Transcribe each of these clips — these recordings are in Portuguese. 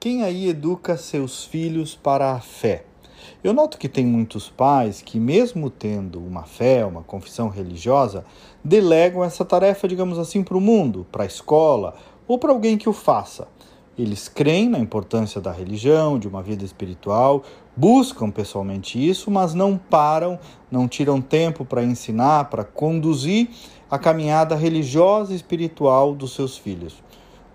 quem aí educa seus filhos para a fé? Eu noto que tem muitos pais que, mesmo tendo uma fé, uma confissão religiosa, delegam essa tarefa, digamos assim, para o mundo, para a escola ou para alguém que o faça. Eles creem na importância da religião, de uma vida espiritual, buscam pessoalmente isso, mas não param, não tiram tempo para ensinar, para conduzir a caminhada religiosa e espiritual dos seus filhos.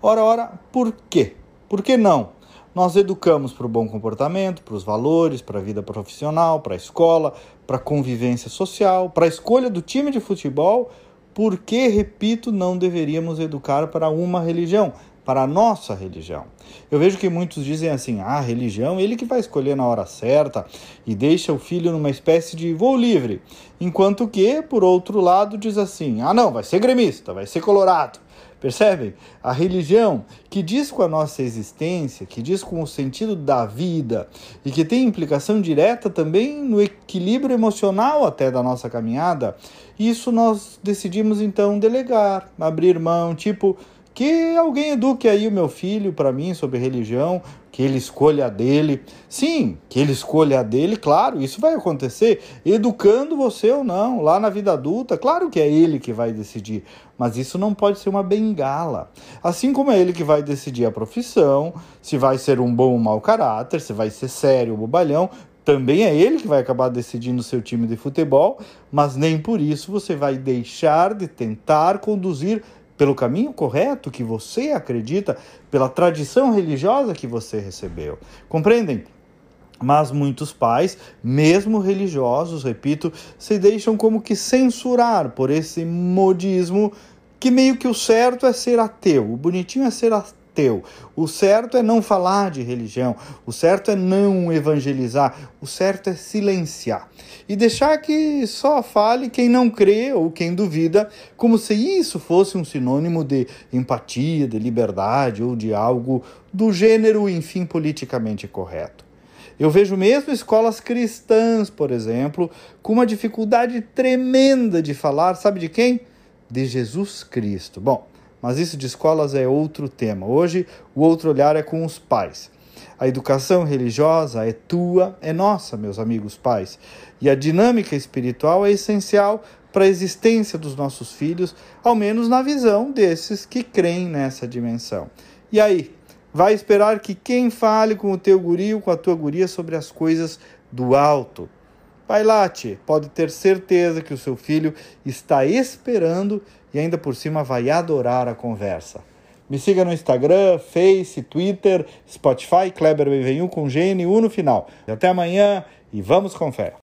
Ora, ora, por quê? Por que não? Nós educamos para o bom comportamento, para os valores, para a vida profissional, para a escola, para a convivência social, para a escolha do time de futebol. Por que, repito, não deveríamos educar para uma religião, para a nossa religião? Eu vejo que muitos dizem assim: ah, religião, ele que vai escolher na hora certa e deixa o filho numa espécie de voo livre. Enquanto que, por outro lado, diz assim: ah, não, vai ser gremista, vai ser colorado Percebem? A religião que diz com a nossa existência, que diz com o sentido da vida e que tem implicação direta também no equilíbrio emocional até da nossa caminhada, isso nós decidimos então delegar, abrir mão, tipo, que alguém eduque aí o meu filho para mim sobre religião, que ele escolha a dele. Sim, que ele escolha a dele, claro, isso vai acontecer, educando você ou não, lá na vida adulta, claro que é ele que vai decidir, mas isso não pode ser uma bengala. Assim como é ele que vai decidir a profissão, se vai ser um bom ou mau caráter, se vai ser sério ou bobalhão, também é ele que vai acabar decidindo o seu time de futebol, mas nem por isso você vai deixar de tentar conduzir pelo caminho correto que você acredita, pela tradição religiosa que você recebeu. Compreendem? Mas muitos pais, mesmo religiosos, repito, se deixam como que censurar por esse modismo que meio que o certo é ser ateu, o bonitinho é ser ateu teu. O certo é não falar de religião, o certo é não evangelizar, o certo é silenciar e deixar que só fale quem não crê ou quem duvida, como se isso fosse um sinônimo de empatia, de liberdade ou de algo do gênero, enfim, politicamente correto. Eu vejo mesmo escolas cristãs, por exemplo, com uma dificuldade tremenda de falar, sabe de quem? De Jesus Cristo. Bom, mas isso de escolas é outro tema. Hoje, o outro olhar é com os pais. A educação religiosa é tua, é nossa, meus amigos pais. E a dinâmica espiritual é essencial para a existência dos nossos filhos, ao menos na visão desses que creem nessa dimensão. E aí, vai esperar que quem fale com o teu guri ou com a tua guria sobre as coisas do alto? Vai lá, tia, pode ter certeza que o seu filho está esperando e ainda por cima vai adorar a conversa. Me siga no Instagram, Face, Twitter, Spotify, Kleber Benvenu com GNU no final. Até amanhã e vamos com fé.